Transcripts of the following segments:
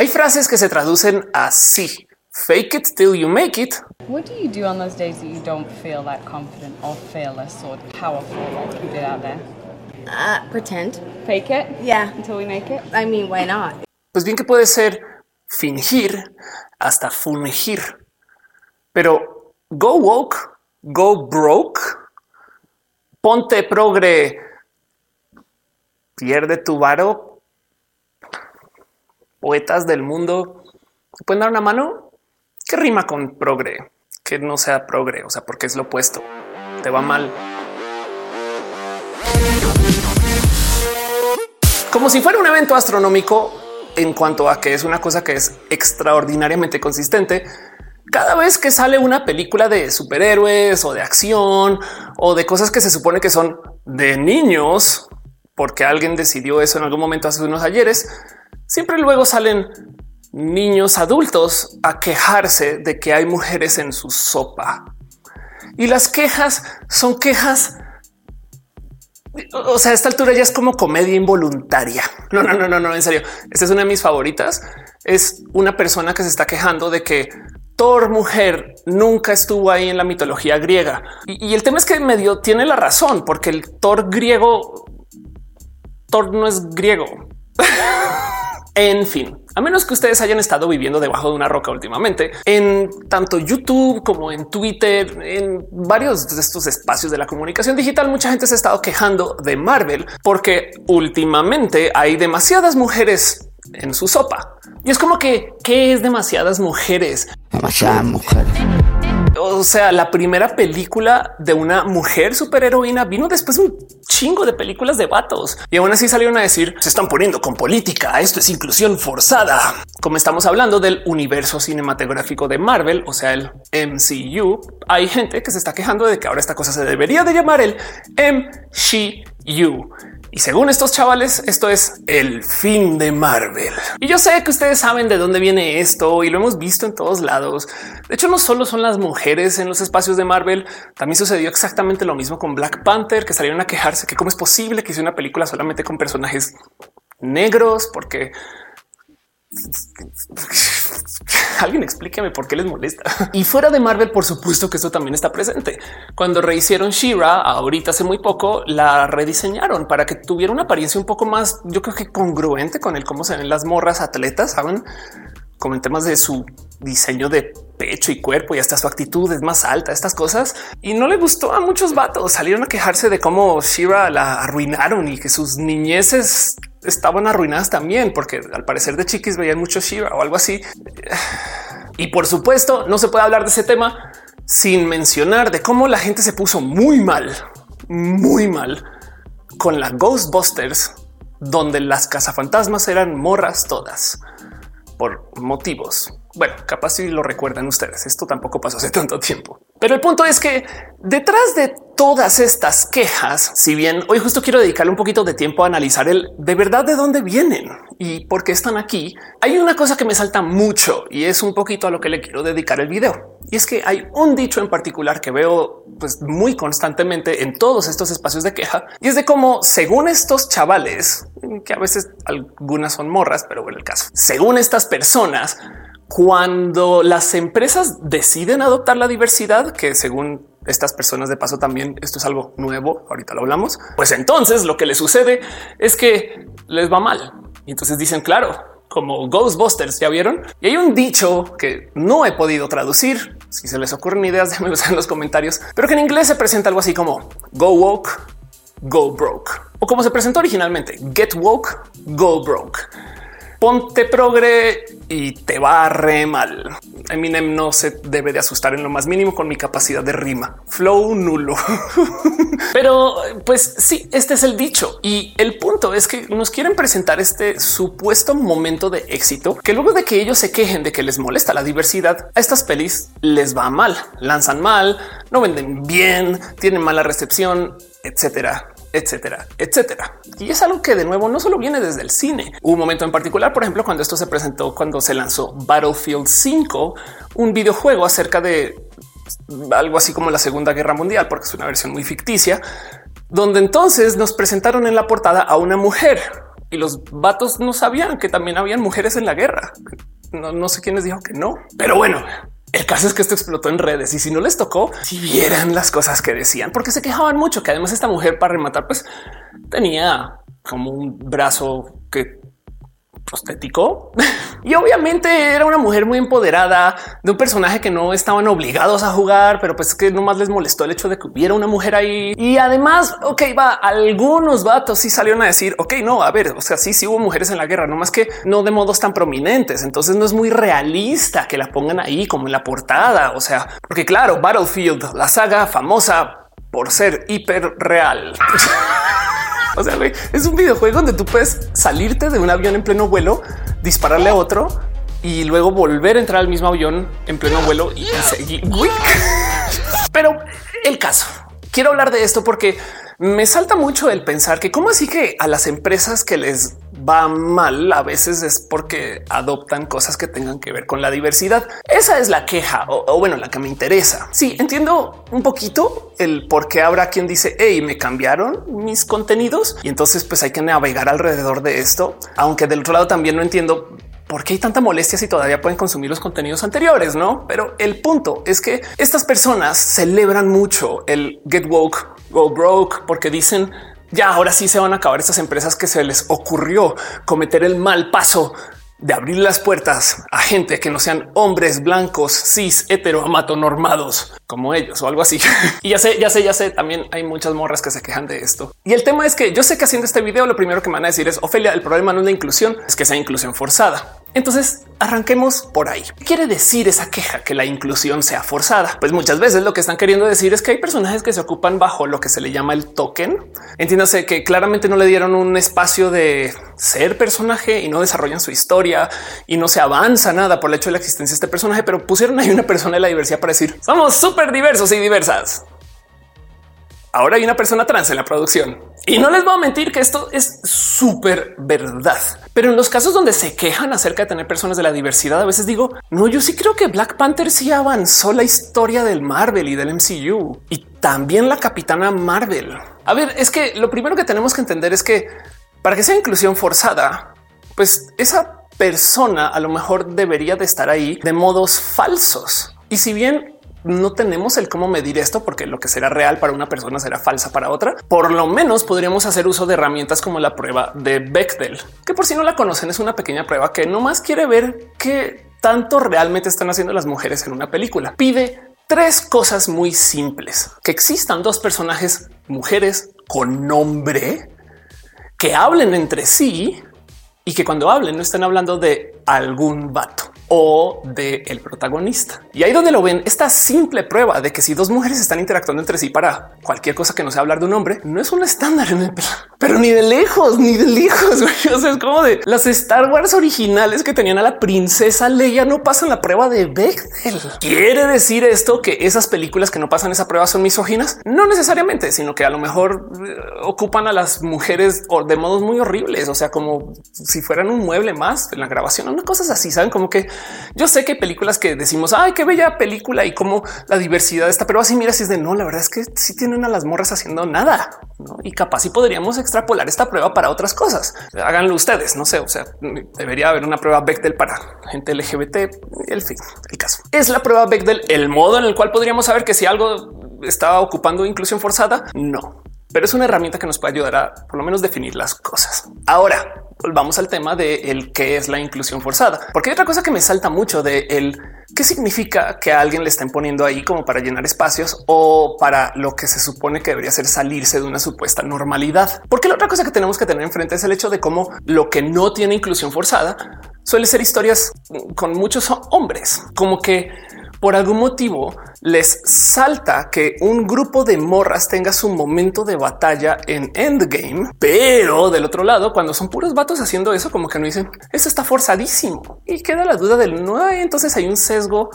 Hay frases que se traducen así. Fake it till you make it. What do you do on those days that you don't feel that confident or fearless or powerful like you did out there? Uh, pretend. Fake it Yeah. until we make it. I mean, why not? Pues bien que puede ser fingir hasta fungir. Pero go woke, go broke, ponte progre, pierde tu varo. Poetas del mundo, ¿se pueden dar una mano? ¿Qué rima con progre? Que no sea progre, o sea, porque es lo opuesto. Te va mal. Como si fuera un evento astronómico en cuanto a que es una cosa que es extraordinariamente consistente. Cada vez que sale una película de superhéroes o de acción o de cosas que se supone que son de niños, porque alguien decidió eso en algún momento hace unos ayeres, siempre luego salen niños adultos a quejarse de que hay mujeres en su sopa. Y las quejas son quejas o sea, a esta altura ya es como comedia involuntaria. No, no, no, no, no, en serio. Esta es una de mis favoritas. Es una persona que se está quejando de que Thor mujer nunca estuvo ahí en la mitología griega. Y, y el tema es que medio tiene la razón, porque el Thor griego, Thor no es griego. En fin, a menos que ustedes hayan estado viviendo debajo de una roca últimamente, en tanto YouTube como en Twitter, en varios de estos espacios de la comunicación digital, mucha gente se ha estado quejando de Marvel porque últimamente hay demasiadas mujeres en su sopa. Y es como que, ¿qué es demasiadas mujeres? Demasiadas mujeres. O sea, la primera película de una mujer superheroína vino después de un chingo de películas de vatos y aún así salieron a decir se están poniendo con política. Esto es inclusión forzada. Como estamos hablando del universo cinematográfico de Marvel, o sea, el MCU, hay gente que se está quejando de que ahora esta cosa se debería de llamar el MCU. Y según estos chavales, esto es el fin de Marvel. Y yo sé que ustedes saben de dónde viene esto y lo hemos visto en todos lados. De hecho, no solo son las mujeres en los espacios de Marvel, también sucedió exactamente lo mismo con Black Panther, que salieron a quejarse que cómo es posible que hice una película solamente con personajes negros, porque alguien explíqueme por qué les molesta. Y fuera de Marvel, por supuesto que esto también está presente. Cuando rehicieron Shira, ahorita hace muy poco la rediseñaron para que tuviera una apariencia un poco más, yo creo que congruente con el cómo se ven las morras atletas, saben, como en temas de su diseño de pecho y cuerpo y hasta su actitud es más alta, estas cosas. Y no le gustó a muchos vatos. Salieron a quejarse de cómo Shira la arruinaron y que sus niñeces estaban arruinadas también, porque al parecer de chiquis veían mucho Shira o algo así. Y por supuesto, no se puede hablar de ese tema sin mencionar de cómo la gente se puso muy mal, muy mal con la Ghostbusters, donde las cazafantasmas eran morras todas por motivos. Bueno, capaz si lo recuerdan ustedes. Esto tampoco pasó hace tanto tiempo. Pero el punto es que detrás de todas estas quejas, si bien hoy justo quiero dedicarle un poquito de tiempo a analizar el de verdad de dónde vienen y por qué están aquí, hay una cosa que me salta mucho y es un poquito a lo que le quiero dedicar el video. Y es que hay un dicho en particular que veo pues muy constantemente en todos estos espacios de queja y es de cómo según estos chavales, que a veces algunas son morras, pero bueno, el caso, según estas personas, cuando las empresas deciden adoptar la diversidad, que según estas personas de paso también esto es algo nuevo, ahorita lo hablamos, pues entonces lo que les sucede es que les va mal. Y entonces dicen, claro, como Ghostbusters, ya vieron? Y hay un dicho que no he podido traducir. Si se les ocurren ideas, déjenmelos en los comentarios, pero que en inglés se presenta algo así como go woke, go broke o como se presentó originalmente, get woke, go broke ponte progre y te va re mal. Eminem no se debe de asustar en lo más mínimo con mi capacidad de rima. Flow nulo. Pero pues sí, este es el dicho. Y el punto es que nos quieren presentar este supuesto momento de éxito que luego de que ellos se quejen de que les molesta la diversidad, a estas pelis les va mal, lanzan mal, no venden bien, tienen mala recepción, etcétera etcétera, etcétera. Y es algo que de nuevo no solo viene desde el cine. Un momento en particular, por ejemplo, cuando esto se presentó, cuando se lanzó Battlefield 5, un videojuego acerca de algo así como la Segunda Guerra Mundial, porque es una versión muy ficticia, donde entonces nos presentaron en la portada a una mujer y los vatos no sabían que también habían mujeres en la guerra. No, no sé quiénes dijo que no, pero bueno, el caso es que esto explotó en redes y si no les tocó, si vieran las cosas que decían, porque se quejaban mucho que además esta mujer para rematar, pues tenía como un brazo que prostético y obviamente era una mujer muy empoderada de un personaje que no estaban obligados a jugar, pero pues que nomás les molestó el hecho de que hubiera una mujer ahí. Y además, ok, va, algunos vatos sí salieron a decir, ok, no, a ver, o sea, sí, sí hubo mujeres en la guerra, no más que no de modos tan prominentes. Entonces no es muy realista que la pongan ahí como en la portada. O sea, porque claro, Battlefield, la saga famosa por ser hiper real. O sea, es un videojuego donde tú puedes salirte de un avión en pleno vuelo, dispararle a otro y luego volver a entrar al mismo avión en pleno vuelo y seguir. Pero el caso, quiero hablar de esto porque me salta mucho el pensar que cómo así que a las empresas que les va mal a veces es porque adoptan cosas que tengan que ver con la diversidad. Esa es la queja o, bueno, la que me interesa. Sí, entiendo un poquito el por qué habrá quien dice, hey, me cambiaron mis contenidos y entonces pues hay que navegar alrededor de esto. Aunque del otro lado también no entiendo por qué hay tanta molestia si todavía pueden consumir los contenidos anteriores, no? Pero el punto es que estas personas celebran mucho el get woke, go broke, porque dicen ya ahora sí se van a acabar estas empresas que se les ocurrió cometer el mal paso de abrir las puertas a gente que no sean hombres blancos, cis, hetero, normados como ellos o algo así. y ya sé, ya sé, ya sé, también hay muchas morras que se quejan de esto. Y el tema es que yo sé que haciendo este video lo primero que me van a decir es, Ofelia, el problema no es la inclusión, es que sea inclusión forzada. Entonces arranquemos por ahí. ¿Qué quiere decir esa queja que la inclusión sea forzada? Pues muchas veces lo que están queriendo decir es que hay personajes que se ocupan bajo lo que se le llama el token. Entiéndase que claramente no le dieron un espacio de ser personaje y no desarrollan su historia y no se avanza nada por el hecho de la existencia de este personaje, pero pusieron ahí una persona de la diversidad para decir somos súper diversos y diversas. Ahora hay una persona trans en la producción y no les voy a mentir que esto es súper verdad. Pero en los casos donde se quejan acerca de tener personas de la diversidad, a veces digo, no, yo sí creo que Black Panther sí avanzó la historia del Marvel y del MCU y también la capitana Marvel. A ver, es que lo primero que tenemos que entender es que para que sea inclusión forzada, pues esa persona a lo mejor debería de estar ahí de modos falsos. Y si bien no tenemos el cómo medir esto porque lo que será real para una persona será falsa para otra. Por lo menos podríamos hacer uso de herramientas como la prueba de Bechdel, que por si no la conocen es una pequeña prueba que no más quiere ver qué tanto realmente están haciendo las mujeres en una película. Pide tres cosas muy simples, que existan dos personajes mujeres con nombre que hablen entre sí y que cuando hablen no estén hablando de algún vato o de el protagonista. Y ahí donde lo ven, esta simple prueba de que si dos mujeres están interactuando entre sí para cualquier cosa que no sea hablar de un hombre, no es un estándar en el plan, pero ni de lejos, ni de lejos. O sea, es como de las Star Wars originales que tenían a la princesa Leia no pasan la prueba de Bechdel. ¿Quiere decir esto que esas películas que no pasan esa prueba son misóginas? No necesariamente, sino que a lo mejor eh, ocupan a las mujeres de modos muy horribles. O sea, como si fueran un mueble más en la grabación, una cosa así. Saben como que yo sé que hay películas que decimos, ay, qué bella película y cómo la diversidad está, pero así mira, si es de no, la verdad es que sí tienen a las morras haciendo nada y capaz y podríamos extrapolar esta prueba para otras cosas. Háganlo ustedes. No sé, o sea, debería haber una prueba Bechdel para gente LGBT. El fin, el caso es la prueba Bechdel, el modo en el cual podríamos saber que si algo está ocupando inclusión forzada, no, pero es una herramienta que nos puede ayudar a por lo menos definir las cosas. Ahora, volvamos al tema de el qué es la inclusión forzada, porque hay otra cosa que me salta mucho de el qué significa que a alguien le estén poniendo ahí como para llenar espacios o para lo que se supone que debería ser salirse de una supuesta normalidad. Porque la otra cosa que tenemos que tener enfrente es el hecho de cómo lo que no tiene inclusión forzada suele ser historias con muchos hombres, como que por algún motivo les salta que un grupo de morras tenga su momento de batalla en Endgame, pero del otro lado, cuando son puros vatos haciendo eso, como que no dicen eso está forzadísimo y queda la duda del no. Entonces hay un sesgo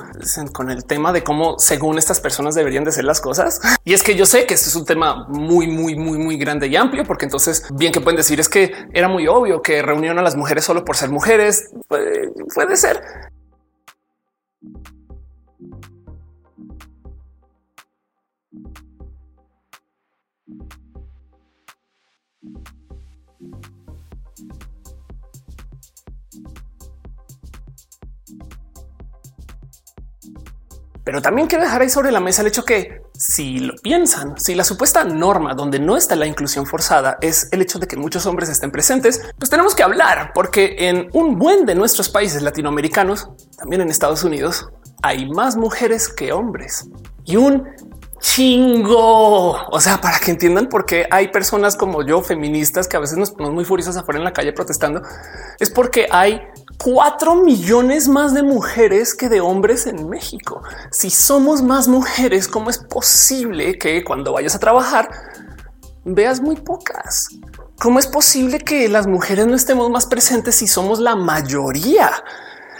con el tema de cómo, según estas personas, deberían de ser las cosas. Y es que yo sé que este es un tema muy, muy, muy, muy grande y amplio, porque entonces bien que pueden decir es que era muy obvio que reunieron a las mujeres solo por ser mujeres. Puede, puede ser. Pero también quiero dejar ahí sobre la mesa el hecho que si lo piensan, si la supuesta norma donde no está la inclusión forzada es el hecho de que muchos hombres estén presentes, pues tenemos que hablar porque en un buen de nuestros países latinoamericanos, también en Estados Unidos, hay más mujeres que hombres y un chingo. O sea, para que entiendan por qué hay personas como yo, feministas, que a veces nos ponemos muy furiosas afuera en la calle protestando, es porque hay cuatro millones más de mujeres que de hombres en México. Si somos más mujeres, ¿cómo es posible que cuando vayas a trabajar veas muy pocas? ¿Cómo es posible que las mujeres no estemos más presentes si somos la mayoría?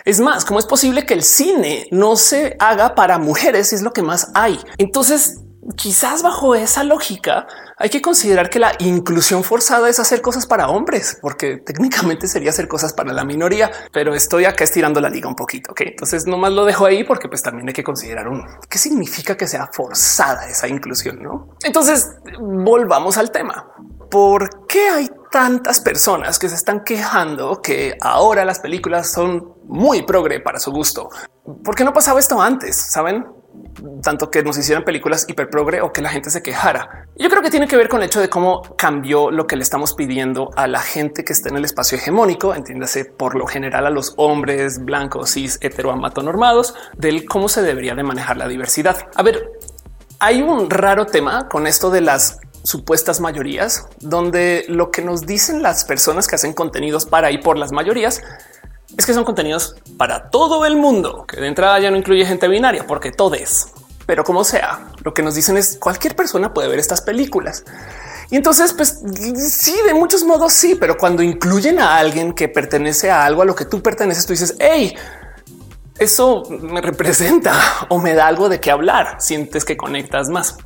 Es más, ¿cómo es posible que el cine no se haga para mujeres si es lo que más hay? Entonces, quizás bajo esa lógica hay que considerar que la inclusión forzada es hacer cosas para hombres, porque técnicamente sería hacer cosas para la minoría, pero estoy acá estirando la liga un poquito. ¿ok? Entonces nomás lo dejo ahí porque pues también hay que considerar un qué significa que sea forzada esa inclusión. No? Entonces volvamos al tema. ¿Por qué hay tantas personas que se están quejando que ahora las películas son muy progre para su gusto? ¿Por qué no pasaba esto antes? Saben? tanto que nos hicieran películas hiper progre o que la gente se quejara. Yo creo que tiene que ver con el hecho de cómo cambió lo que le estamos pidiendo a la gente que está en el espacio hegemónico, entiéndase por lo general a los hombres blancos, cis, heteroamatonormados, del cómo se debería de manejar la diversidad. A ver, hay un raro tema con esto de las supuestas mayorías, donde lo que nos dicen las personas que hacen contenidos para y por las mayorías es que son contenidos para todo el mundo, que de entrada ya no incluye gente binaria, porque todo es. Pero como sea, lo que nos dicen es cualquier persona puede ver estas películas. Y entonces, pues sí, de muchos modos sí, pero cuando incluyen a alguien que pertenece a algo a lo que tú perteneces, tú dices, hey, eso me representa o me da algo de qué hablar. Sientes que conectas más.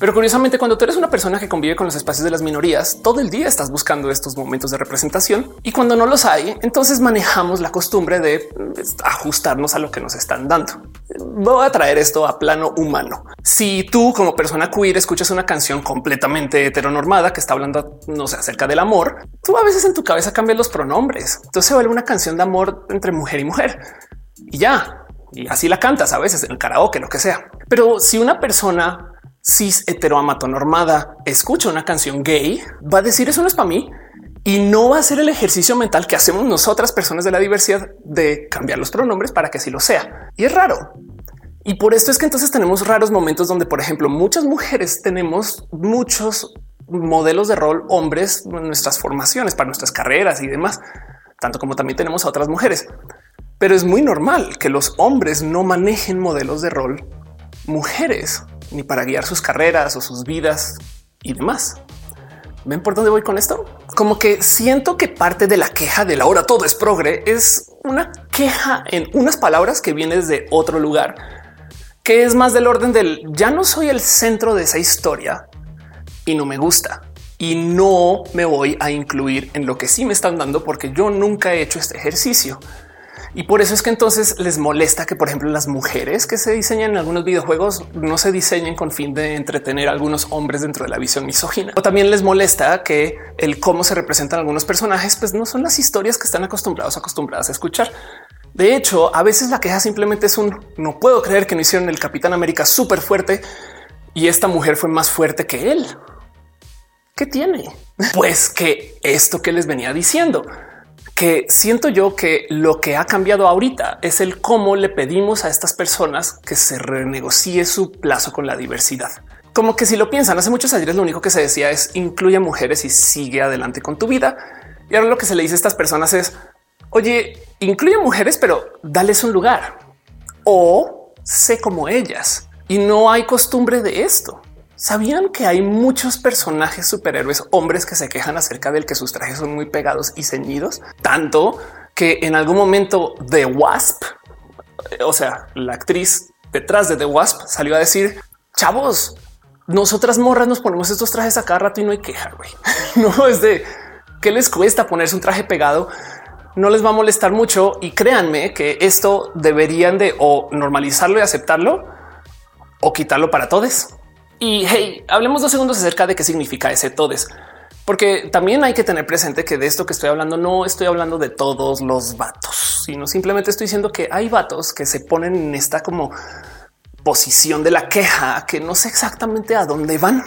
Pero curiosamente, cuando tú eres una persona que convive con los espacios de las minorías, todo el día estás buscando estos momentos de representación y cuando no los hay, entonces manejamos la costumbre de pues, ajustarnos a lo que nos están dando. Voy a traer esto a plano humano. Si tú como persona queer escuchas una canción completamente heteronormada que está hablando, no sé, acerca del amor, tú a veces en tu cabeza cambias los pronombres. Entonces se vuelve una canción de amor entre mujer y mujer y ya. Y así la cantas a veces en el karaoke, lo que sea. Pero si una persona cis heteroamatonormada escucha una canción gay, va a decir eso no es para mí y no va a ser el ejercicio mental que hacemos nosotras personas de la diversidad de cambiar los pronombres para que así lo sea. Y es raro. Y por esto es que entonces tenemos raros momentos donde, por ejemplo, muchas mujeres tenemos muchos modelos de rol hombres en nuestras formaciones para nuestras carreras y demás, tanto como también tenemos a otras mujeres. Pero es muy normal que los hombres no manejen modelos de rol mujeres ni para guiar sus carreras o sus vidas y demás. ¿Ven por dónde voy con esto? Como que siento que parte de la queja de la hora todo es progre es una queja en unas palabras que viene desde otro lugar, que es más del orden del ya no soy el centro de esa historia y no me gusta y no me voy a incluir en lo que sí me están dando porque yo nunca he hecho este ejercicio. Y por eso es que entonces les molesta que, por ejemplo, las mujeres que se diseñan en algunos videojuegos no se diseñen con fin de entretener a algunos hombres dentro de la visión misógina. O también les molesta que el cómo se representan algunos personajes, pues no son las historias que están acostumbrados, acostumbradas a escuchar. De hecho, a veces la queja simplemente es un no puedo creer que no hicieron el Capitán América súper fuerte y esta mujer fue más fuerte que él. ¿Qué tiene? Pues que esto que les venía diciendo que siento yo que lo que ha cambiado ahorita es el cómo le pedimos a estas personas que se renegocie su plazo con la diversidad. Como que si lo piensan, hace muchos años lo único que se decía es incluye mujeres y sigue adelante con tu vida. Y ahora lo que se le dice a estas personas es, oye, incluye mujeres, pero dales un lugar o sé como ellas. Y no hay costumbre de esto. ¿Sabían que hay muchos personajes superhéroes hombres que se quejan acerca del que sus trajes son muy pegados y ceñidos? Tanto que en algún momento The Wasp, eh, o sea, la actriz detrás de The Wasp salió a decir, chavos, nosotras morras nos ponemos estos trajes a cada rato y no hay queja, güey. No es de qué les cuesta ponerse un traje pegado. No les va a molestar mucho y créanme que esto deberían de o normalizarlo y aceptarlo o quitarlo para todos. Y hey, hablemos dos segundos acerca de qué significa ese todes, porque también hay que tener presente que de esto que estoy hablando no estoy hablando de todos los vatos, sino simplemente estoy diciendo que hay vatos que se ponen en esta como posición de la queja que no sé exactamente a dónde van,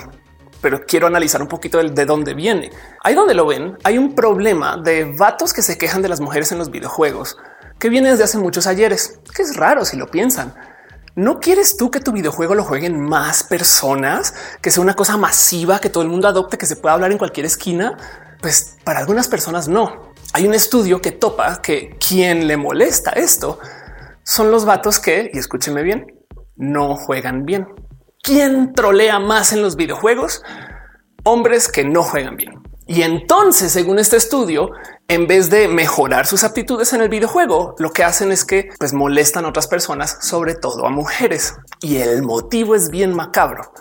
pero quiero analizar un poquito el de dónde viene. Ahí donde lo ven, hay un problema de vatos que se quejan de las mujeres en los videojuegos que viene desde hace muchos ayeres, que es raro si lo piensan. ¿No quieres tú que tu videojuego lo jueguen más personas, que sea una cosa masiva, que todo el mundo adopte, que se pueda hablar en cualquier esquina? Pues para algunas personas no. Hay un estudio que topa que quien le molesta esto son los vatos que, y escúcheme bien, no juegan bien. ¿Quién trolea más en los videojuegos? Hombres que no juegan bien. Y entonces, según este estudio, en vez de mejorar sus aptitudes en el videojuego, lo que hacen es que pues, molestan a otras personas, sobre todo a mujeres. Y el motivo es bien macabro,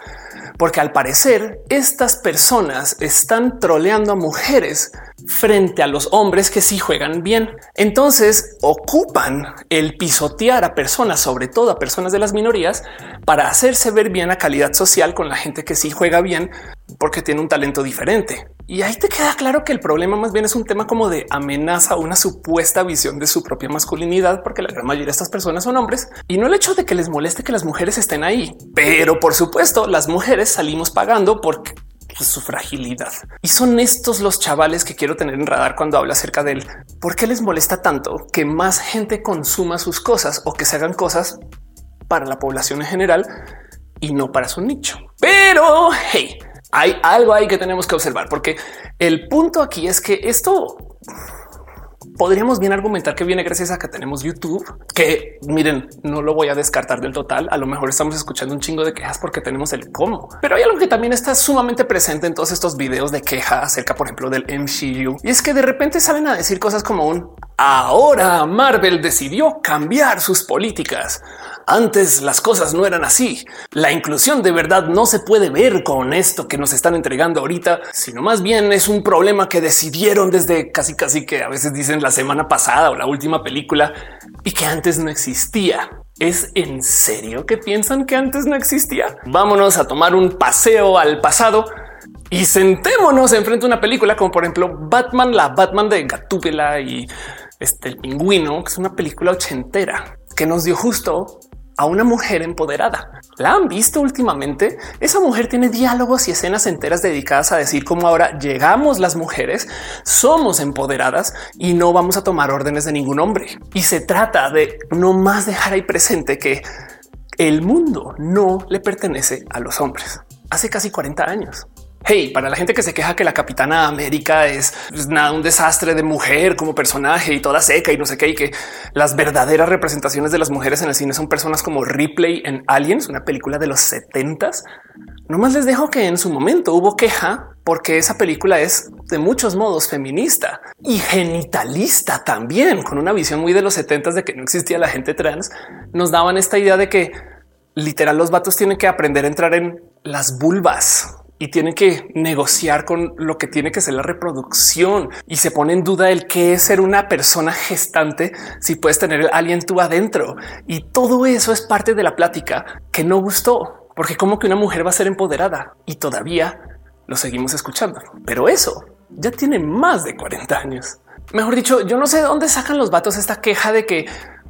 porque al parecer estas personas están troleando a mujeres frente a los hombres que sí juegan bien. Entonces ocupan el pisotear a personas, sobre todo a personas de las minorías, para hacerse ver bien a calidad social con la gente que sí juega bien porque tiene un talento diferente. Y ahí te queda claro que el problema más bien es un tema como de amenaza, una supuesta visión de su propia masculinidad, porque la gran mayoría de estas personas son hombres y no el hecho de que les moleste que las mujeres estén ahí. Pero por supuesto, las mujeres salimos pagando por su fragilidad. Y son estos los chavales que quiero tener en radar cuando hablo acerca de él. ¿Por qué les molesta tanto que más gente consuma sus cosas o que se hagan cosas para la población en general y no para su nicho? Pero hey, hay algo ahí que tenemos que observar, porque el punto aquí es que esto podríamos bien argumentar que viene gracias a que tenemos YouTube, que miren, no lo voy a descartar del total. A lo mejor estamos escuchando un chingo de quejas porque tenemos el cómo, pero hay algo que también está sumamente presente en todos estos videos de queja acerca, por ejemplo, del MCU. Y es que de repente salen a decir cosas como un ahora Marvel decidió cambiar sus políticas. Antes las cosas no eran así. La inclusión de verdad no se puede ver con esto que nos están entregando ahorita, sino más bien es un problema que decidieron desde casi casi que a veces dicen la semana pasada o la última película y que antes no existía. ¿Es en serio que piensan que antes no existía? Vámonos a tomar un paseo al pasado y sentémonos enfrente a una película como por ejemplo Batman, la Batman de Gatúbela y este el pingüino, que es una película ochentera que nos dio justo a una mujer empoderada. ¿La han visto últimamente? Esa mujer tiene diálogos y escenas enteras dedicadas a decir cómo ahora llegamos las mujeres, somos empoderadas y no vamos a tomar órdenes de ningún hombre. Y se trata de no más dejar ahí presente que el mundo no le pertenece a los hombres. Hace casi 40 años. Para la gente que se queja que la Capitana América es pues, nada, un desastre de mujer como personaje y toda seca y no sé qué, y que las verdaderas representaciones de las mujeres en el cine son personas como Ripley en Aliens, una película de los 70s. Nomás les dejo que en su momento hubo queja porque esa película es de muchos modos feminista y genitalista también, con una visión muy de los 70s de que no existía la gente trans. Nos daban esta idea de que literal los vatos tienen que aprender a entrar en las vulvas y tiene que negociar con lo que tiene que ser la reproducción y se pone en duda el qué es ser una persona gestante si puedes tener el alien tú adentro. Y todo eso es parte de la plática que no gustó, porque como que una mujer va a ser empoderada y todavía lo seguimos escuchando. Pero eso ya tiene más de 40 años. Mejor dicho, yo no sé de dónde sacan los vatos esta queja de que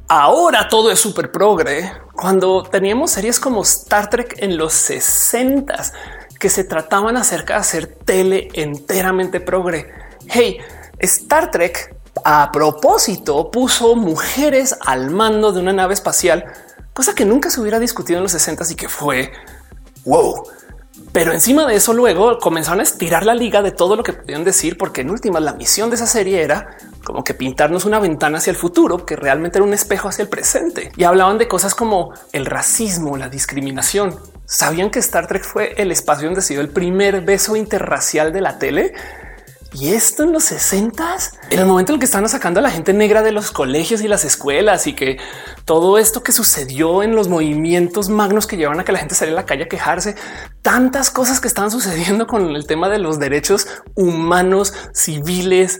ahora todo es súper progre cuando teníamos series como Star Trek en los 60 que se trataban acerca de hacer tele enteramente progre. Hey, Star Trek a propósito puso mujeres al mando de una nave espacial, cosa que nunca se hubiera discutido en los 60 y que fue wow. Pero encima de eso, luego comenzaron a estirar la liga de todo lo que podían decir, porque en última la misión de esa serie era como que pintarnos una ventana hacia el futuro, que realmente era un espejo hacia el presente. Y hablaban de cosas como el racismo, la discriminación, ¿Sabían que Star Trek fue el espacio donde se dio el primer beso interracial de la tele? Y esto en los 60 en el momento en el que estaban sacando a la gente negra de los colegios y las escuelas y que todo esto que sucedió en los movimientos magnos que llevan a que la gente saliera a la calle a quejarse, tantas cosas que estaban sucediendo con el tema de los derechos humanos civiles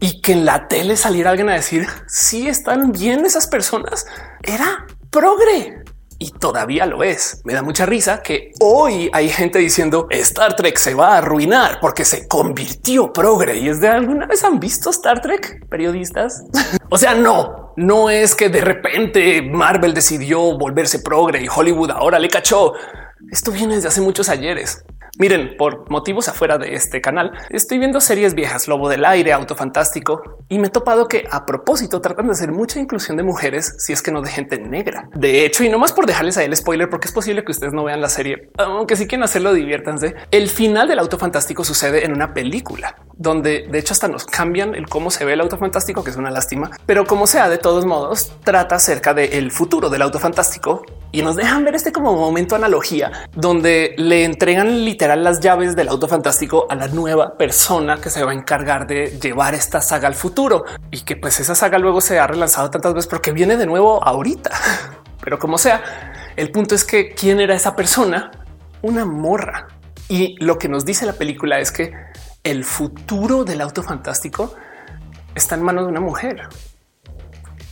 y que en la tele saliera alguien a decir si están bien esas personas era progre. Y todavía lo es. Me da mucha risa que hoy hay gente diciendo Star Trek se va a arruinar porque se convirtió progre y es de alguna vez han visto Star Trek periodistas. o sea, no, no es que de repente Marvel decidió volverse progre y Hollywood ahora le cachó. Esto viene desde hace muchos ayeres. Miren, por motivos afuera de este canal, estoy viendo series viejas, Lobo del Aire, Auto Fantástico, y me he topado que a propósito tratan de hacer mucha inclusión de mujeres si es que no de gente negra. De hecho, y no más por dejarles ahí el spoiler, porque es posible que ustedes no vean la serie, aunque si quieren hacerlo, diviértanse. El final del Auto Fantástico sucede en una película donde de hecho hasta nos cambian el cómo se ve el auto fantástico, que es una lástima, pero como sea, de todos modos, trata acerca del futuro del auto fantástico y nos dejan ver este como momento analogía donde le entregan literal las llaves del auto fantástico a la nueva persona que se va a encargar de llevar esta saga al futuro y que pues esa saga luego se ha relanzado tantas veces porque viene de nuevo ahorita. Pero como sea, el punto es que quién era esa persona, una morra. Y lo que nos dice la película es que el futuro del auto fantástico está en manos de una mujer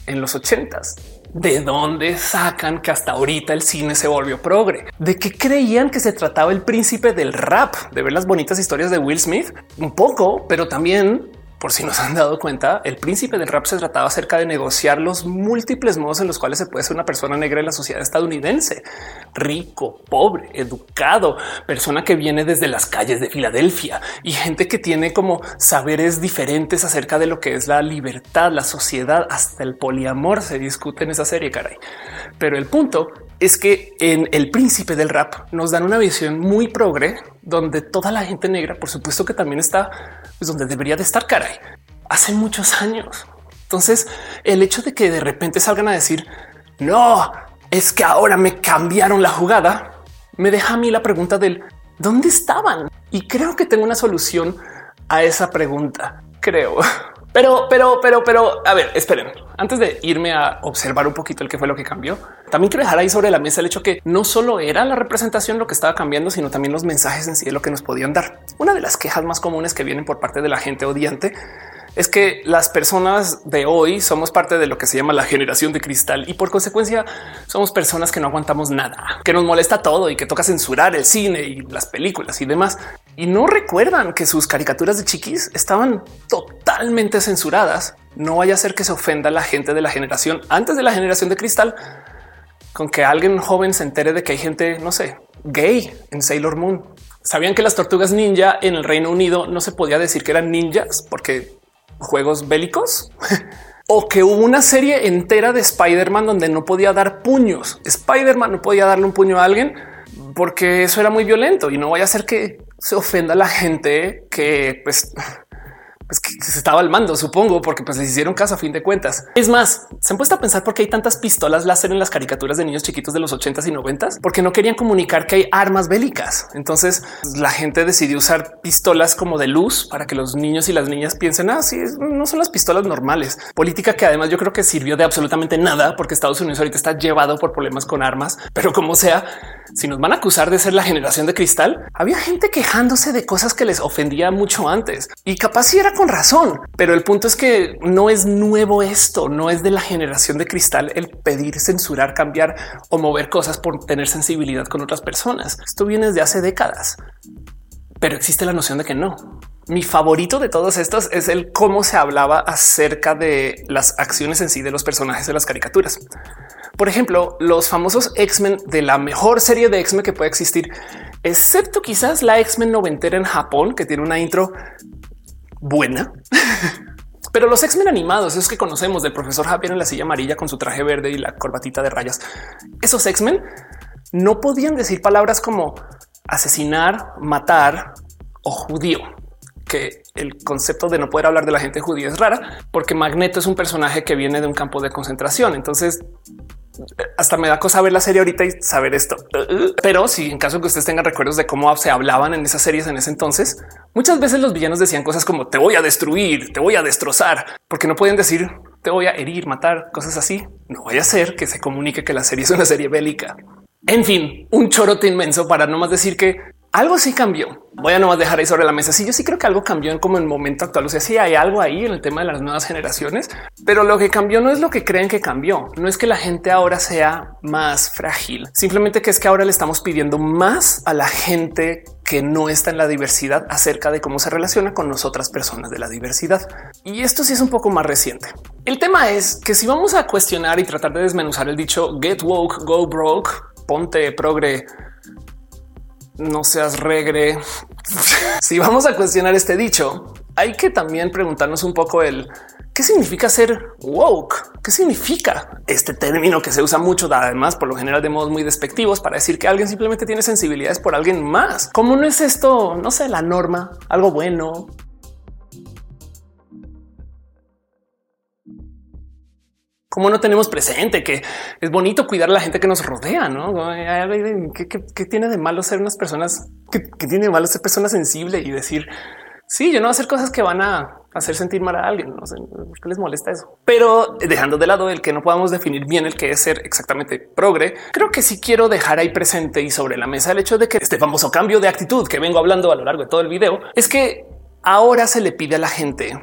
en los ochentas. ¿De dónde sacan que hasta ahorita el cine se volvió progre? ¿De qué creían que se trataba el príncipe del rap? ¿De ver las bonitas historias de Will Smith? Un poco, pero también por si nos han dado cuenta, el príncipe del rap se trataba acerca de negociar los múltiples modos en los cuales se puede ser una persona negra en la sociedad estadounidense, rico, pobre, educado, persona que viene desde las calles de Filadelfia y gente que tiene como saberes diferentes acerca de lo que es la libertad, la sociedad, hasta el poliamor se discute en esa serie, caray. Pero el punto es que en El Príncipe del Rap nos dan una visión muy progre, donde toda la gente negra, por supuesto que también está pues, donde debería de estar, caray, hace muchos años. Entonces, el hecho de que de repente salgan a decir, no, es que ahora me cambiaron la jugada, me deja a mí la pregunta del ¿dónde estaban? Y creo que tengo una solución a esa pregunta, creo. Pero, pero, pero, pero, a ver, esperen. Antes de irme a observar un poquito el que fue lo que cambió, también quiero dejar ahí sobre la mesa el hecho que no solo era la representación lo que estaba cambiando, sino también los mensajes en sí lo que nos podían dar. Una de las quejas más comunes que vienen por parte de la gente odiante es que las personas de hoy somos parte de lo que se llama la generación de cristal y por consecuencia somos personas que no aguantamos nada, que nos molesta todo y que toca censurar el cine y las películas y demás. Y no recuerdan que sus caricaturas de chiquis estaban totalmente censuradas. No vaya a ser que se ofenda la gente de la generación antes de la generación de cristal con que alguien joven se entere de que hay gente, no sé, gay en Sailor Moon. Sabían que las tortugas ninja en el Reino Unido no se podía decir que eran ninjas porque juegos bélicos o que hubo una serie entera de Spider-Man donde no podía dar puños. Spider-Man no podía darle un puño a alguien porque eso era muy violento y no vaya a ser que se ofenda la gente que pues es que se estaba al mando, supongo, porque pues les hicieron caso a fin de cuentas. Es más, se han puesto a pensar por qué hay tantas pistolas láser en las caricaturas de niños chiquitos de los 80s y 90s, porque no querían comunicar que hay armas bélicas. Entonces la gente decidió usar pistolas como de luz para que los niños y las niñas piensen así. Ah, no son las pistolas normales. Política que además yo creo que sirvió de absolutamente nada porque Estados Unidos ahorita está llevado por problemas con armas, pero como sea, si nos van a acusar de ser la generación de cristal, había gente quejándose de cosas que les ofendía mucho antes y capaz si era con razón. Pero el punto es que no es nuevo esto, no es de la generación de cristal el pedir censurar, cambiar o mover cosas por tener sensibilidad con otras personas. Esto viene desde hace décadas, pero existe la noción de que no. Mi favorito de todos estos es el cómo se hablaba acerca de las acciones en sí de los personajes de las caricaturas. Por ejemplo, los famosos X-Men de la mejor serie de X-Men que puede existir, excepto quizás la X-Men noventera en Japón, que tiene una intro buena. Pero los X-Men animados, esos que conocemos del profesor Javier en la silla amarilla con su traje verde y la corbatita de rayas, esos X-Men no podían decir palabras como asesinar, matar o judío que el concepto de no poder hablar de la gente judía es rara porque Magneto es un personaje que viene de un campo de concentración. Entonces hasta me da cosa ver la serie ahorita y saber esto. Pero si en caso que ustedes tengan recuerdos de cómo se hablaban en esas series en ese entonces, muchas veces los villanos decían cosas como te voy a destruir, te voy a destrozar, porque no pueden decir te voy a herir, matar, cosas así. No vaya a ser que se comunique que la serie es una serie bélica. En fin, un chorote inmenso para no más decir que algo sí cambió. Voy a nomás dejar ahí sobre la mesa. Sí, yo sí creo que algo cambió en como el momento actual. O sea, sí hay algo ahí en el tema de las nuevas generaciones, pero lo que cambió no es lo que creen que cambió. No es que la gente ahora sea más frágil, simplemente que es que ahora le estamos pidiendo más a la gente que no está en la diversidad acerca de cómo se relaciona con nosotras personas de la diversidad. Y esto sí es un poco más reciente. El tema es que si vamos a cuestionar y tratar de desmenuzar el dicho get woke, go broke, ponte progre, no seas regre. si vamos a cuestionar este dicho, hay que también preguntarnos un poco el qué significa ser woke, qué significa este término que se usa mucho, además por lo general de modos muy despectivos para decir que alguien simplemente tiene sensibilidades por alguien más. ¿Cómo no es esto? No sé, la norma, algo bueno, cómo no tenemos presente que es bonito cuidar a la gente que nos rodea, no? ¿Qué, tiene de malo ser unas personas que, tiene de malo ser personas sensibles y decir sí, yo no voy a hacer cosas que van a hacer sentir mal a alguien. No sé qué les molesta eso, pero dejando de lado el que no podamos definir bien el que es ser exactamente progre, creo que sí quiero dejar ahí presente y sobre la mesa el hecho de que este famoso cambio de actitud que vengo hablando a lo largo de todo el video es que ahora se le pide a la gente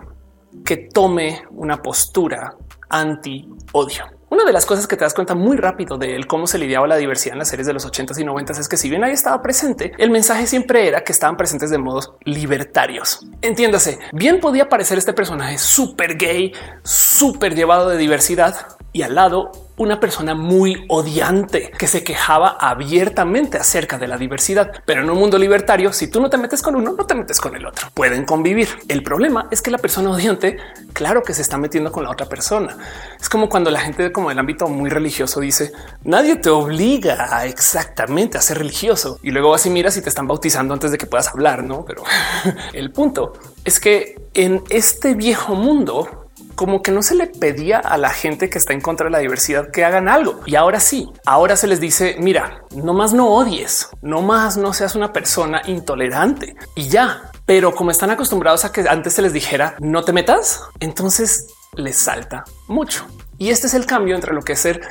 que tome una postura anti odio. Una de las cosas que te das cuenta muy rápido de cómo se lidiaba la diversidad en las series de los 80s y 90s es que si bien ahí estaba presente, el mensaje siempre era que estaban presentes de modos libertarios. Entiéndase, bien podía parecer este personaje súper gay, súper llevado de diversidad y al lado una persona muy odiante que se quejaba abiertamente acerca de la diversidad. Pero en un mundo libertario, si tú no te metes con uno, no te metes con el otro. Pueden convivir. El problema es que la persona odiante, claro que se está metiendo con la otra persona. Es como cuando la gente como el ámbito muy religioso dice nadie te obliga exactamente a ser religioso y luego así miras y te están bautizando antes de que puedas hablar, no? Pero el punto es que en este viejo mundo como que no se le pedía a la gente que está en contra de la diversidad que hagan algo. Y ahora sí, ahora se les dice, mira, no más no odies, no más no seas una persona intolerante y ya. Pero como están acostumbrados a que antes se les dijera no te metas, entonces les salta mucho. Y este es el cambio entre lo que es ser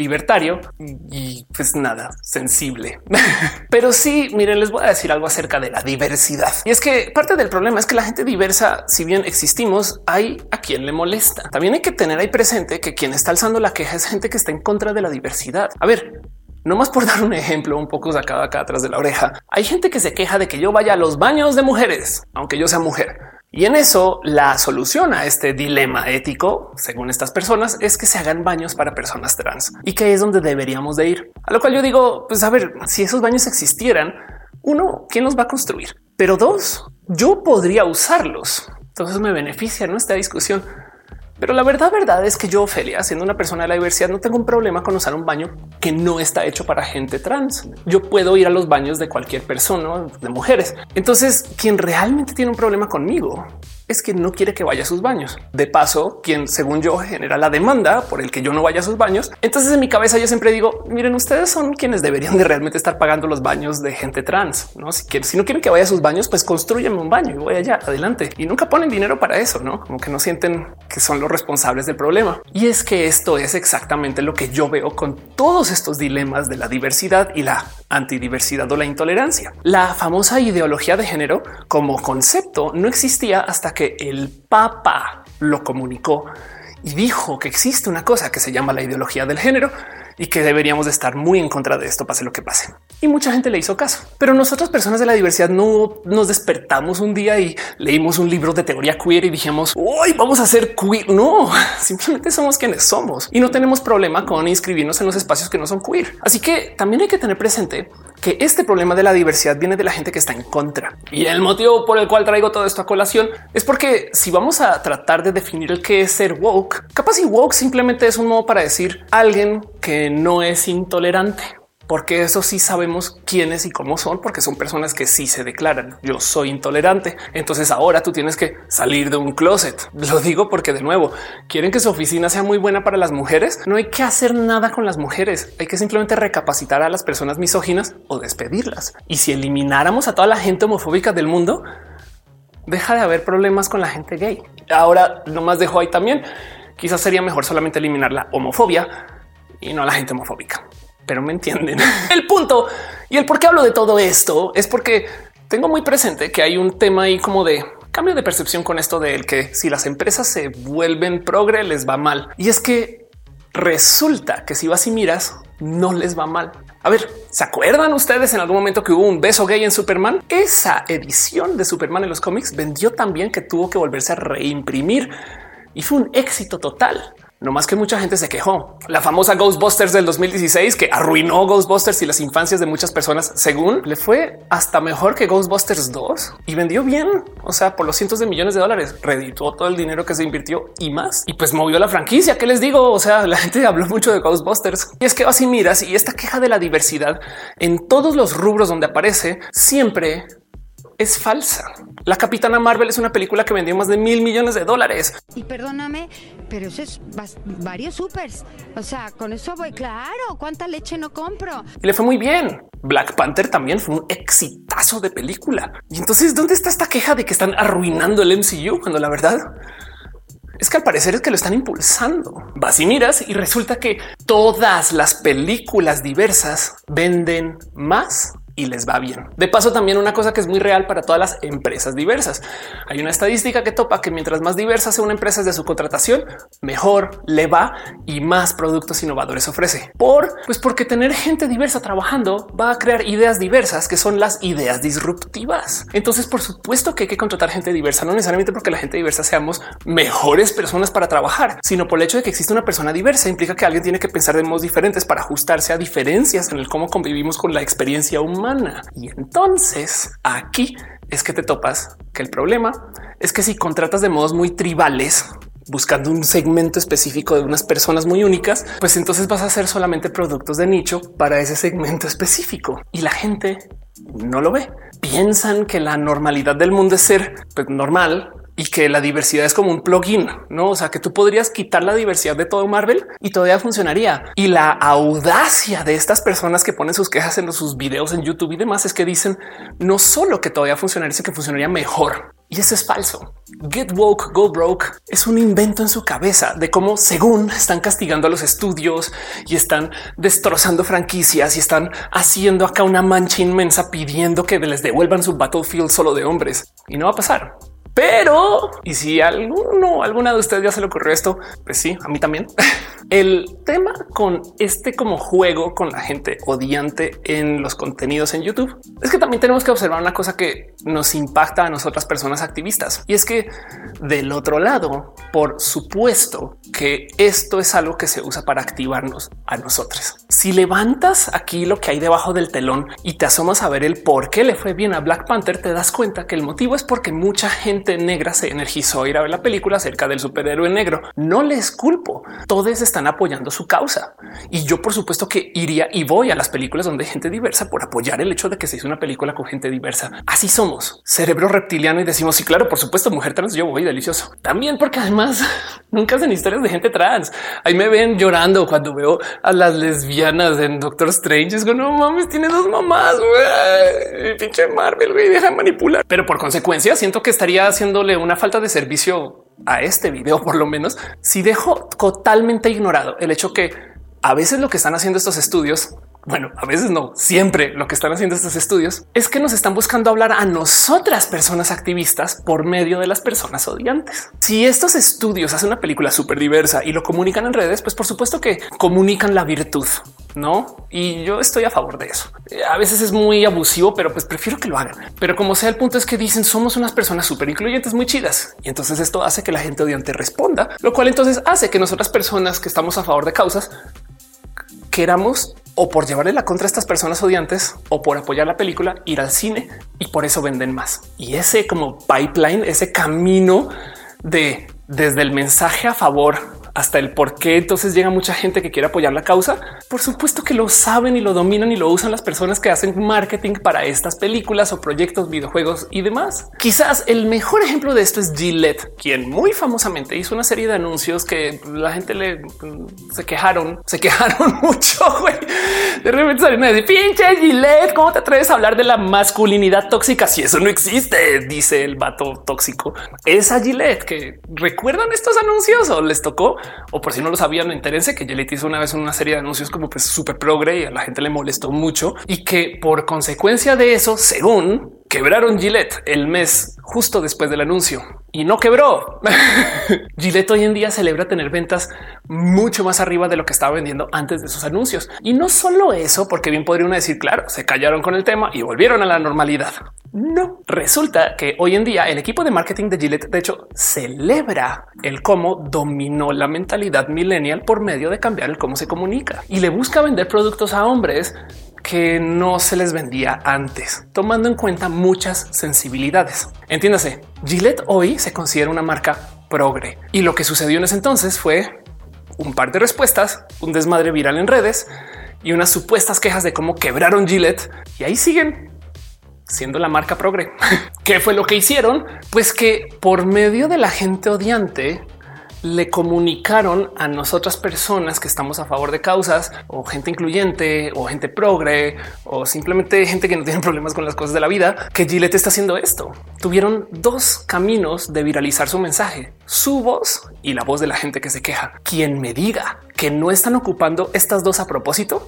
libertario y pues nada, sensible. Pero sí, miren, les voy a decir algo acerca de la diversidad. Y es que parte del problema es que la gente diversa, si bien existimos, hay a quien le molesta. También hay que tener ahí presente que quien está alzando la queja es gente que está en contra de la diversidad. A ver, no más por dar un ejemplo un poco sacado acá atrás de la oreja. Hay gente que se queja de que yo vaya a los baños de mujeres, aunque yo sea mujer. Y en eso la solución a este dilema ético, según estas personas, es que se hagan baños para personas trans y que es donde deberíamos de ir. A lo cual yo digo, pues a ver, si esos baños existieran, uno, ¿quién los va a construir? Pero dos, yo podría usarlos. Entonces me beneficia ¿no? esta discusión. Pero la verdad, verdad es que yo, Ophelia, siendo una persona de la diversidad, no tengo un problema con usar un baño que no está hecho para gente trans. Yo puedo ir a los baños de cualquier persona, de mujeres. Entonces, quien realmente tiene un problema conmigo es que no quiere que vaya a sus baños. De paso, quien según yo genera la demanda por el que yo no vaya a sus baños. Entonces en mi cabeza yo siempre digo, miren, ustedes son quienes deberían de realmente estar pagando los baños de gente trans. No, si, quieren, si no quieren que vaya a sus baños, pues construyanme un baño y voy allá adelante y nunca ponen dinero para eso, no como que no sienten que son los responsables del problema. Y es que esto es exactamente lo que yo veo con todos estos dilemas de la diversidad y la antidiversidad o la intolerancia. La famosa ideología de género como concepto no existía hasta que el Papa lo comunicó y dijo que existe una cosa que se llama la ideología del género y que deberíamos de estar muy en contra de esto, pase lo que pase. Y mucha gente le hizo caso. Pero nosotros, personas de la diversidad, no nos despertamos un día y leímos un libro de teoría queer y dijimos hoy vamos a ser queer. No, simplemente somos quienes somos y no tenemos problema con inscribirnos en los espacios que no son queer. Así que también hay que tener presente que este problema de la diversidad viene de la gente que está en contra. Y el motivo por el cual traigo todo esto a colación es porque si vamos a tratar de definir el que es ser woke, capaz y woke simplemente es un modo para decir alguien que no es intolerante porque eso sí sabemos quiénes y cómo son, porque son personas que sí se declaran. Yo soy intolerante. Entonces ahora tú tienes que salir de un closet. Lo digo porque de nuevo quieren que su oficina sea muy buena para las mujeres. No hay que hacer nada con las mujeres. Hay que simplemente recapacitar a las personas misóginas o despedirlas. Y si elimináramos a toda la gente homofóbica del mundo, deja de haber problemas con la gente gay. Ahora nomás dejo ahí también. Quizás sería mejor solamente eliminar la homofobia y no la gente homofóbica pero me entienden. El punto y el por qué hablo de todo esto es porque tengo muy presente que hay un tema ahí como de cambio de percepción con esto de que si las empresas se vuelven progre les va mal. Y es que resulta que si vas y miras, no les va mal. A ver, ¿se acuerdan ustedes en algún momento que hubo un beso gay en Superman? Esa edición de Superman en los cómics vendió también que tuvo que volverse a reimprimir y fue un éxito total. No más que mucha gente se quejó. La famosa Ghostbusters del 2016 que arruinó Ghostbusters y las infancias de muchas personas, según le fue hasta mejor que Ghostbusters 2 y vendió bien. O sea, por los cientos de millones de dólares, redituó todo el dinero que se invirtió y más. Y pues movió la franquicia. ¿Qué les digo? O sea, la gente habló mucho de Ghostbusters y es que así miras y esta queja de la diversidad en todos los rubros donde aparece siempre es falsa. La Capitana Marvel es una película que vendió más de mil millones de dólares. Y perdóname, pero eso es varios supers. O sea, con eso voy claro. ¿Cuánta leche no compro? Y le fue muy bien. Black Panther también fue un exitazo de película. Y entonces, ¿dónde está esta queja de que están arruinando el MCU cuando la verdad es que al parecer es que lo están impulsando. Vas y miras y resulta que todas las películas diversas venden más y les va bien. De paso, también una cosa que es muy real para todas las empresas diversas. Hay una estadística que topa que mientras más diversa sea una empresa de su contratación, mejor le va y más productos innovadores ofrece. Por pues porque tener gente diversa trabajando va a crear ideas diversas que son las ideas disruptivas. Entonces, por supuesto que hay que contratar gente diversa, no necesariamente porque la gente diversa seamos mejores personas para trabajar, sino por el hecho de que existe una persona diversa implica que alguien tiene que pensar de modos diferentes para ajustarse a diferencias en el cómo convivimos con la experiencia humana y entonces aquí es que te topas que el problema es que si contratas de modos muy tribales, buscando un segmento específico de unas personas muy únicas, pues entonces vas a hacer solamente productos de nicho para ese segmento específico y la gente no lo ve. Piensan que la normalidad del mundo es ser pues, normal y que la diversidad es como un plugin, no? O sea, que tú podrías quitar la diversidad de todo Marvel y todavía funcionaría. Y la audacia de estas personas que ponen sus quejas en sus videos en YouTube y demás es que dicen no solo que todavía funcionaría, sino que funcionaría mejor. Y eso es falso. Get woke, go broke es un invento en su cabeza de cómo, según están castigando a los estudios y están destrozando franquicias y están haciendo acá una mancha inmensa pidiendo que les devuelvan su battlefield solo de hombres. Y no va a pasar. Pero, y si alguno, alguna de ustedes ya se le ocurrió esto, pues sí, a mí también. El tema con este como juego con la gente odiante en los contenidos en YouTube es que también tenemos que observar una cosa que nos impacta a nosotras personas activistas y es que del otro lado, por supuesto que esto es algo que se usa para activarnos a nosotros. Si levantas aquí lo que hay debajo del telón y te asomas a ver el por qué le fue bien a Black Panther, te das cuenta que el motivo es porque mucha gente negra se energizó a ir a ver la película acerca del superhéroe negro. No les culpo. Todos están apoyando su causa y yo por supuesto que iría y voy a las películas donde hay gente diversa por apoyar el hecho de que se hizo una película con gente diversa. Así somos cerebro reptiliano y decimos sí, claro, por supuesto, mujer trans, yo voy delicioso. También porque además nunca hacen historias de gente trans. Ahí me ven llorando cuando veo a las lesbianas en Doctor Strange. Es como no mames, tiene dos mamás. Güey. Pinche Marvel, güey, deja manipular. Pero por consecuencia, siento que estaría haciéndole una falta de servicio a este video, por lo menos, si dejo totalmente ignorado el hecho que a veces lo que están haciendo estos estudios bueno, a veces no, siempre lo que están haciendo estos estudios es que nos están buscando hablar a nosotras personas activistas por medio de las personas odiantes. Si estos estudios hacen una película súper diversa y lo comunican en redes, pues por supuesto que comunican la virtud, no? Y yo estoy a favor de eso. A veces es muy abusivo, pero pues prefiero que lo hagan. Pero como sea, el punto es que dicen somos unas personas súper incluyentes, muy chidas. Y entonces esto hace que la gente odiante responda, lo cual entonces hace que nosotras personas que estamos a favor de causas queramos o por llevarle la contra a estas personas odiantes o por apoyar la película, ir al cine y por eso venden más. Y ese como pipeline, ese camino de desde el mensaje a favor hasta el por qué entonces llega mucha gente que quiere apoyar la causa. Por supuesto que lo saben y lo dominan y lo usan las personas que hacen marketing para estas películas o proyectos, videojuegos y demás. Quizás el mejor ejemplo de esto es Gillette, quien muy famosamente hizo una serie de anuncios que la gente le mm, se quejaron, se quejaron mucho. De repente salen a decir pinche Gillette, ¿cómo te atreves a hablar de la masculinidad tóxica si eso no existe? Dice el vato tóxico. Esa Gillette que recuerdan estos anuncios o les tocó o por si no lo sabían, entérense que Gillette hizo una vez una serie de anuncios como pues súper progre y a la gente le molestó mucho y que por consecuencia de eso, según quebraron Gillette el mes justo después del anuncio y no quebró. Gillette hoy en día celebra tener ventas mucho más arriba de lo que estaba vendiendo antes de sus anuncios. Y no solo eso, porque bien podría uno decir, claro, se callaron con el tema y volvieron a la normalidad. No, resulta que hoy en día el equipo de marketing de Gillette, de hecho, celebra el cómo dominó la mentalidad millennial por medio de cambiar el cómo se comunica. Y le busca vender productos a hombres que no se les vendía antes, tomando en cuenta muchas sensibilidades. Entiéndase, Gillette hoy se considera una marca progre. Y lo que sucedió en ese entonces fue un par de respuestas, un desmadre viral en redes y unas supuestas quejas de cómo quebraron Gillette. Y ahí siguen siendo la marca progre. ¿Qué fue lo que hicieron? Pues que por medio de la gente odiante le comunicaron a nosotras personas que estamos a favor de causas o gente incluyente o gente progre o simplemente gente que no tiene problemas con las cosas de la vida que Gillette está haciendo esto. Tuvieron dos caminos de viralizar su mensaje, su voz y la voz de la gente que se queja. Quien me diga que no están ocupando estas dos a propósito,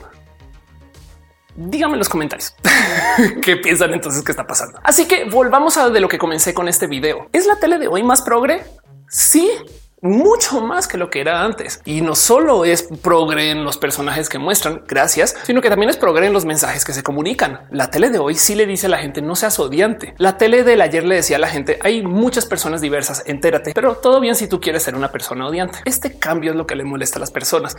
díganme en los comentarios qué piensan entonces que está pasando. Así que volvamos a de lo que comencé con este video. ¿Es la tele de hoy más progre? Sí, mucho más que lo que era antes. Y no solo es progre en los personajes que muestran, gracias, sino que también es progre en los mensajes que se comunican. La tele de hoy sí le dice a la gente no seas odiante. La tele del ayer le decía a la gente hay muchas personas diversas, entérate, pero todo bien si tú quieres ser una persona odiante. Este cambio es lo que le molesta a las personas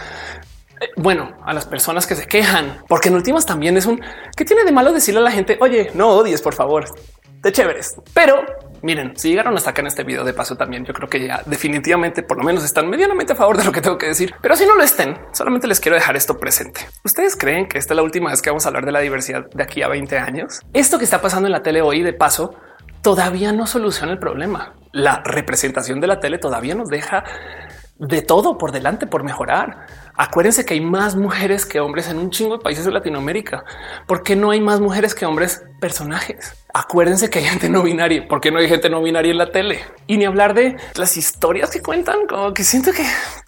bueno, a las personas que se quejan, porque en últimas también es un que tiene de malo decirle a la gente, oye, no odies, por favor, de chéveres. Pero miren, si llegaron hasta acá en este video de paso también, yo creo que ya definitivamente por lo menos están medianamente a favor de lo que tengo que decir. Pero si no lo estén, solamente les quiero dejar esto presente. ¿Ustedes creen que esta es la última vez que vamos a hablar de la diversidad de aquí a 20 años? Esto que está pasando en la tele hoy de paso todavía no soluciona el problema. La representación de la tele todavía nos deja de todo por delante por mejorar. Acuérdense que hay más mujeres que hombres en un chingo de países de Latinoamérica. ¿Por qué no hay más mujeres que hombres personajes? Acuérdense que hay gente no binaria. ¿Por qué no hay gente no binaria en la tele? Y ni hablar de las historias que cuentan, como que siento que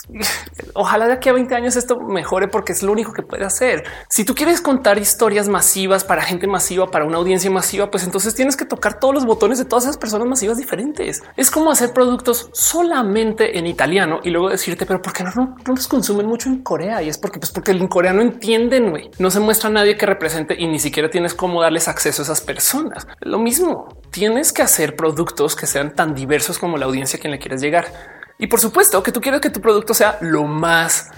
ojalá de aquí a 20 años esto mejore porque es lo único que puede hacer. Si tú quieres contar historias masivas para gente masiva, para una audiencia masiva, pues entonces tienes que tocar todos los botones de todas esas personas masivas diferentes. Es como hacer productos solamente en italiano y luego decirte, pero ¿por qué no, no, los consumen mucho en Corea? Y es porque, pues porque en coreano entienden, güey. No se muestra a nadie que represente y ni siquiera tienes cómo darles acceso a esas personas. Lo mismo, tienes que hacer productos que sean tan diversos como la audiencia a quien le quieres llegar. Y por supuesto que tú quieres que tu producto sea lo más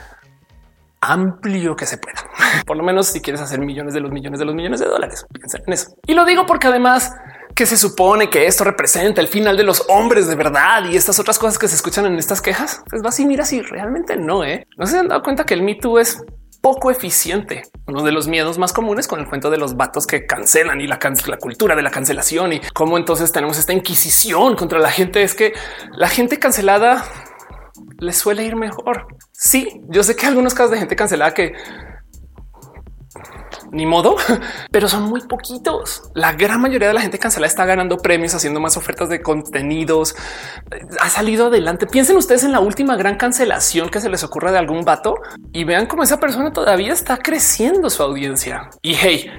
amplio que se pueda. Por lo menos si quieres hacer millones de los millones de los millones de dólares. Piensa en eso. Y lo digo porque además que se supone que esto representa el final de los hombres de verdad y estas otras cosas que se escuchan en estas quejas, pues va así, mira si realmente no, ¿eh? No se han dado cuenta que el Me Too es poco eficiente. Uno de los miedos más comunes con el cuento de los vatos que cancelan y la, la cultura de la cancelación y cómo entonces tenemos esta inquisición contra la gente es que la gente cancelada le suele ir mejor. Sí, yo sé que algunos casos de gente cancelada que ni modo, pero son muy poquitos. La gran mayoría de la gente cancelada está ganando premios, haciendo más ofertas de contenidos. Ha salido adelante. Piensen ustedes en la última gran cancelación que se les ocurra de algún vato y vean cómo esa persona todavía está creciendo su audiencia. Y hey,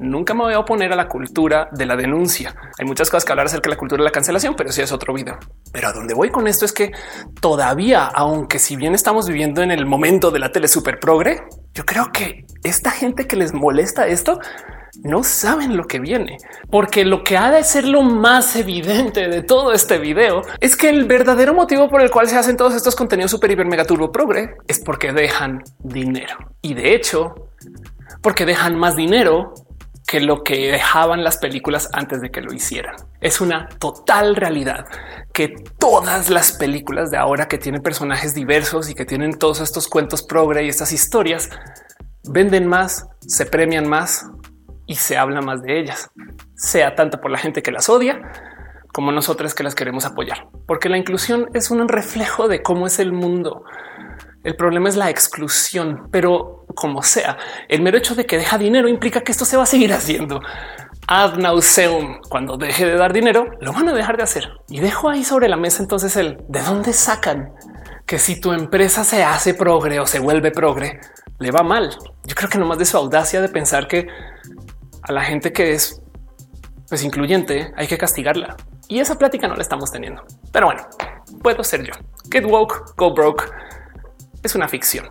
Nunca me voy a oponer a la cultura de la denuncia. Hay muchas cosas que hablar acerca de la cultura de la cancelación, pero sí es otro video. Pero a dónde voy con esto es que todavía, aunque si bien estamos viviendo en el momento de la tele super progre, yo creo que esta gente que les molesta esto no saben lo que viene, porque lo que ha de ser lo más evidente de todo este video es que el verdadero motivo por el cual se hacen todos estos contenidos super hiper mega turbo progre es porque dejan dinero. Y de hecho, porque dejan más dinero que lo que dejaban las películas antes de que lo hicieran. Es una total realidad que todas las películas de ahora que tienen personajes diversos y que tienen todos estos cuentos progre y estas historias venden más, se premian más y se habla más de ellas, sea tanto por la gente que las odia como nosotras que las queremos apoyar, porque la inclusión es un reflejo de cómo es el mundo. El problema es la exclusión, pero como sea, el mero hecho de que deja dinero implica que esto se va a seguir haciendo ad nauseum. Cuando deje de dar dinero, lo van a dejar de hacer. Y dejo ahí sobre la mesa entonces el de dónde sacan que si tu empresa se hace progre o se vuelve progre, le va mal. Yo creo que no más de su audacia de pensar que a la gente que es pues incluyente hay que castigarla. Y esa plática no la estamos teniendo. Pero bueno, puedo ser yo. Get woke, go broke. Es una ficción.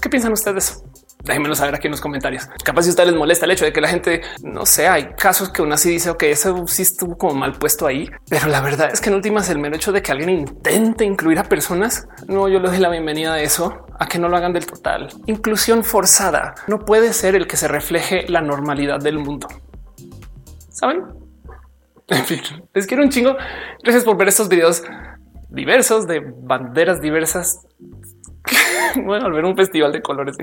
¿Qué piensan ustedes? Déjenmelo saber aquí en los comentarios. Capaz si a ustedes les molesta el hecho de que la gente no sé, hay casos que uno así dice, ok, eso sí estuvo como mal puesto ahí, pero la verdad es que en últimas el mero hecho de que alguien intente incluir a personas, no, yo le doy la bienvenida a eso, a que no lo hagan del total. Inclusión forzada no puede ser el que se refleje la normalidad del mundo. Saben? En fin, les quiero un chingo. Gracias por ver estos videos diversos de banderas diversas. Voy a volver un festival de colores.